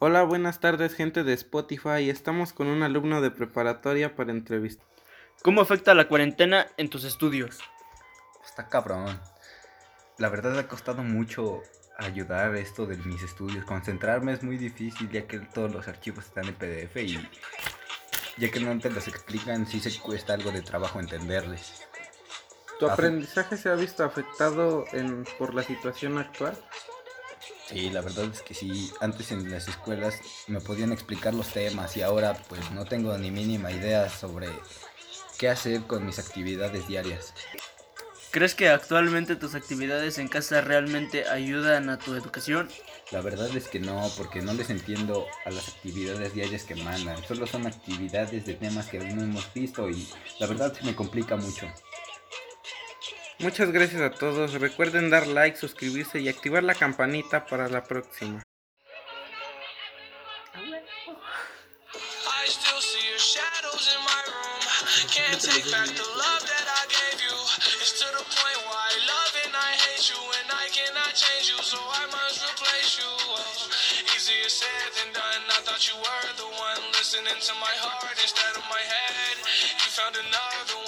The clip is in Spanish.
Hola, buenas tardes gente de Spotify. Estamos con un alumno de preparatoria para entrevista. ¿Cómo afecta la cuarentena en tus estudios? Está cabrón. La verdad ha costado mucho ayudar esto de mis estudios. Concentrarme es muy difícil ya que todos los archivos están en PDF y ya que no te los explican, sí se cuesta algo de trabajo entenderles. ¿Tu aprendizaje se ha visto afectado en, por la situación actual? Sí, la verdad es que sí, antes en las escuelas me podían explicar los temas y ahora pues no tengo ni mínima idea sobre qué hacer con mis actividades diarias. ¿Crees que actualmente tus actividades en casa realmente ayudan a tu educación? La verdad es que no, porque no les entiendo a las actividades diarias que mandan. Solo son actividades de temas que no hemos visto y la verdad se me complica mucho. Muchas gracias a todos. Recuerden dar like, suscribirse y activar la campanita para la próxima. Said than done. I thought you were the one listening to my heart instead of my head. You found another one,